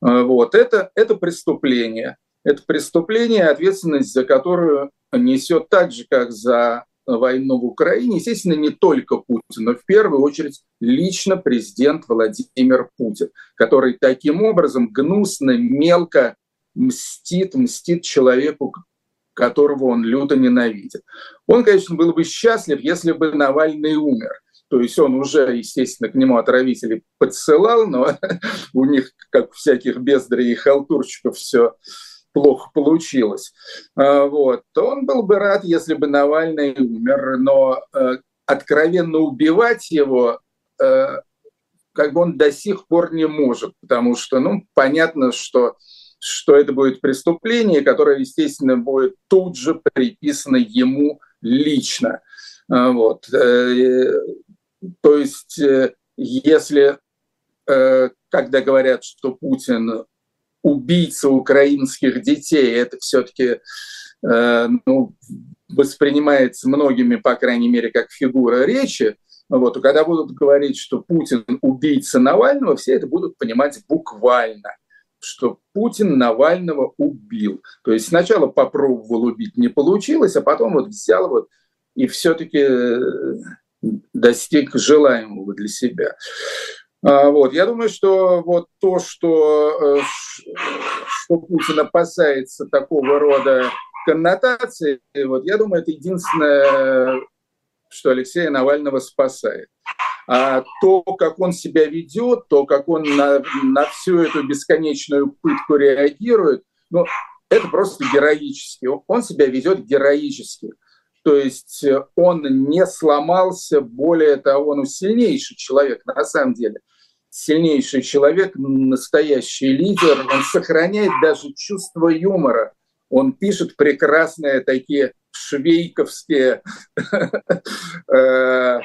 [SPEAKER 2] Вот. Это, это преступление это преступление, ответственность за которую несет так же, как за войну в Украине, естественно, не только Путин, но в первую очередь лично президент Владимир Путин, который таким образом гнусно, мелко мстит, мстит человеку, которого он люто ненавидит. Он, конечно, был бы счастлив, если бы Навальный умер. То есть он уже, естественно, к нему отравителей подсылал, но у них, как у всяких бездарей и халтурщиков, все плохо получилось, а, вот, то он был бы рад, если бы Навальный умер, но э, откровенно убивать его э, как бы он до сих пор не может, потому что, ну, понятно, что, что это будет преступление, которое, естественно, будет тут же приписано ему лично. А, вот. Э, то есть, если, когда говорят, что Путин убийца украинских детей, это все-таки э, ну, воспринимается многими, по крайней мере, как фигура речи. Вот, когда будут говорить, что Путин убийца Навального, все это будут понимать буквально, что Путин Навального убил. То есть сначала попробовал убить, не получилось, а потом вот взял вот и все-таки э, достиг желаемого для себя. А, вот. Я думаю, что вот то, что, э, что Путин опасается такого рода коннотации, вот, я думаю, это единственное, что Алексея Навального спасает. А то, как он себя ведет, то, как он на, на всю эту бесконечную пытку реагирует, ну, это просто героически. Он себя ведет героически. То есть он не сломался, более того, он сильнейший человек на самом деле – сильнейший человек, настоящий лидер, он сохраняет даже чувство юмора. Он пишет прекрасные такие швейковские э,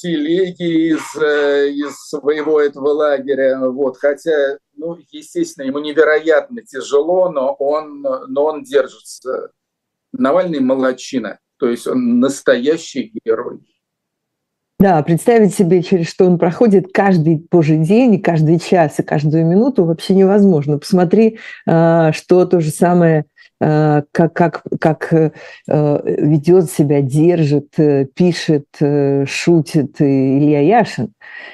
[SPEAKER 2] телеги из, э, из своего этого лагеря. Вот. Хотя, ну, естественно, ему невероятно тяжело, но он, но он держится. Навальный молочина, то есть он настоящий герой.
[SPEAKER 1] Да, представить себе, через что он проходит каждый божий день, каждый час и каждую минуту вообще невозможно. Посмотри, а, что то же самое как, как, как э, ведет себя, держит, э, пишет, шутит Илья Яшин,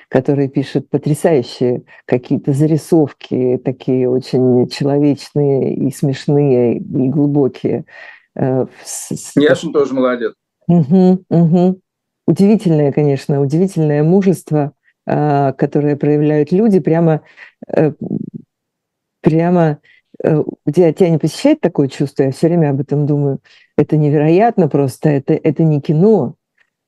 [SPEAKER 1] который пишет потрясающие какие-то зарисовки, такие очень человечные и смешные, и глубокие.
[SPEAKER 2] Яшин тоже молодец.
[SPEAKER 1] Угу, угу. Удивительное, конечно, удивительное мужество, которое проявляют люди, прямо, прямо Э, тебя, тебя не посещает такое чувство, я все время об этом думаю, это невероятно просто, это, это не кино,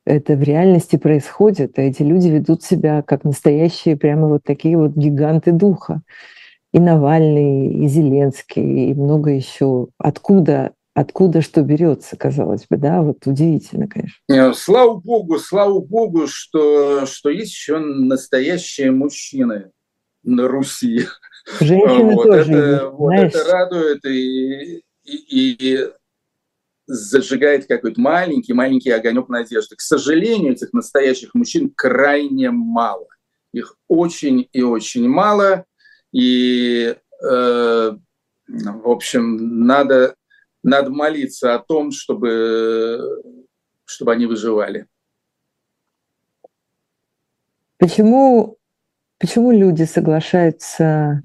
[SPEAKER 1] это в реальности происходит, а эти люди ведут себя как настоящие прямо вот такие вот гиганты духа. И Навальный, и Зеленский, и много еще. Откуда, откуда что берется, казалось бы, да, вот удивительно, конечно.
[SPEAKER 2] Слава богу, слава богу, что, что есть еще настоящие мужчины на Руси.
[SPEAKER 1] Женщины вот, тоже это, есть,
[SPEAKER 2] вот это радует и, и, и зажигает какой-то маленький, маленький огонек надежды. К сожалению, этих настоящих мужчин крайне мало. Их очень и очень мало. И, э, в общем, надо, надо молиться о том, чтобы, чтобы они выживали.
[SPEAKER 1] Почему, почему люди соглашаются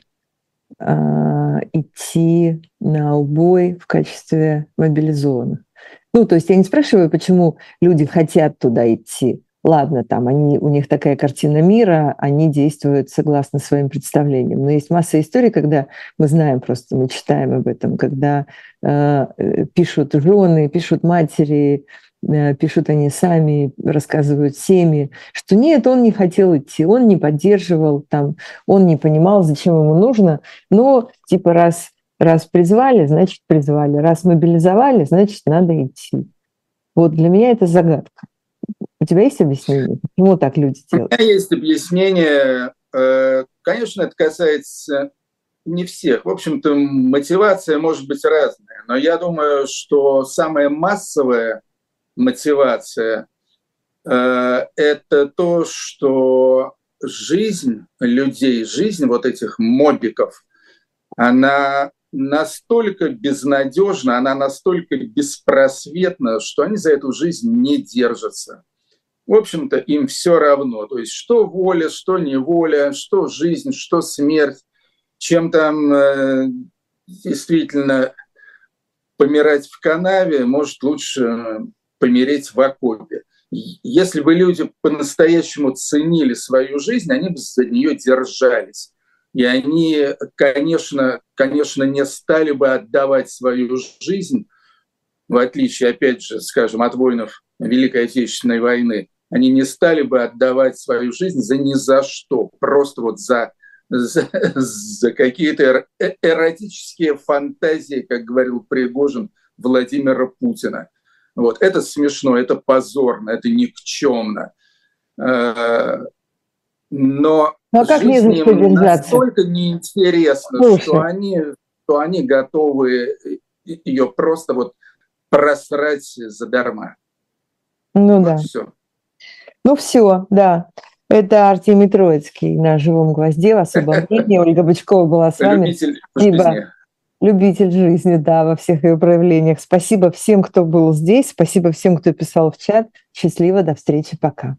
[SPEAKER 1] а, идти на убой в качестве мобилизованных. Ну, то есть я не спрашиваю, почему люди хотят туда идти. Ладно, там они, у них такая картина мира, они действуют согласно своим представлениям. Но есть масса историй, когда мы знаем просто, мы читаем об этом, когда э, пишут жены, пишут матери, Э, пишут они сами, рассказывают семьи, что нет, он не хотел идти, он не поддерживал, там, он не понимал, зачем ему нужно, но типа раз, раз призвали, значит призвали, раз мобилизовали, значит надо идти. Вот для меня это загадка. У тебя есть объяснение, почему так люди делают?
[SPEAKER 2] У меня есть объяснение. Э, конечно, это касается не всех. В общем-то, мотивация может быть разная, но я думаю, что самое массовое – мотивация э, – это то, что жизнь людей, жизнь вот этих мобиков, она настолько безнадежна, она настолько беспросветна, что они за эту жизнь не держатся. В общем-то, им все равно. То есть, что воля, что неволя, что жизнь, что смерть, чем там э, действительно помирать в канаве, может, лучше помереть в окопе. Если бы люди по-настоящему ценили свою жизнь, они бы за нее держались. И они, конечно, конечно, не стали бы отдавать свою жизнь, в отличие, опять же, скажем, от воинов Великой Отечественной войны, они не стали бы отдавать свою жизнь за ни за что, просто вот за, за, за какие-то э, эротические фантазии, как говорил Пригожин Владимира Путина – вот. Это смешно, это позорно, это никчемно. Э, но
[SPEAKER 1] ну, а как жизнь им
[SPEAKER 2] настолько неинтересно, что они, что они готовы ее просто вот просрать задарма.
[SPEAKER 1] Ну вот да. Все. Ну все, да. Это Артемий Троицкий на «Живом гвозде» в особом мнении. Ольга Бычкова была с вами.
[SPEAKER 2] Любитель жизни.
[SPEAKER 1] Любитель жизни, да, во всех ее проявлениях. Спасибо всем, кто был здесь. Спасибо всем, кто писал в чат. Счастливо, до встречи, пока.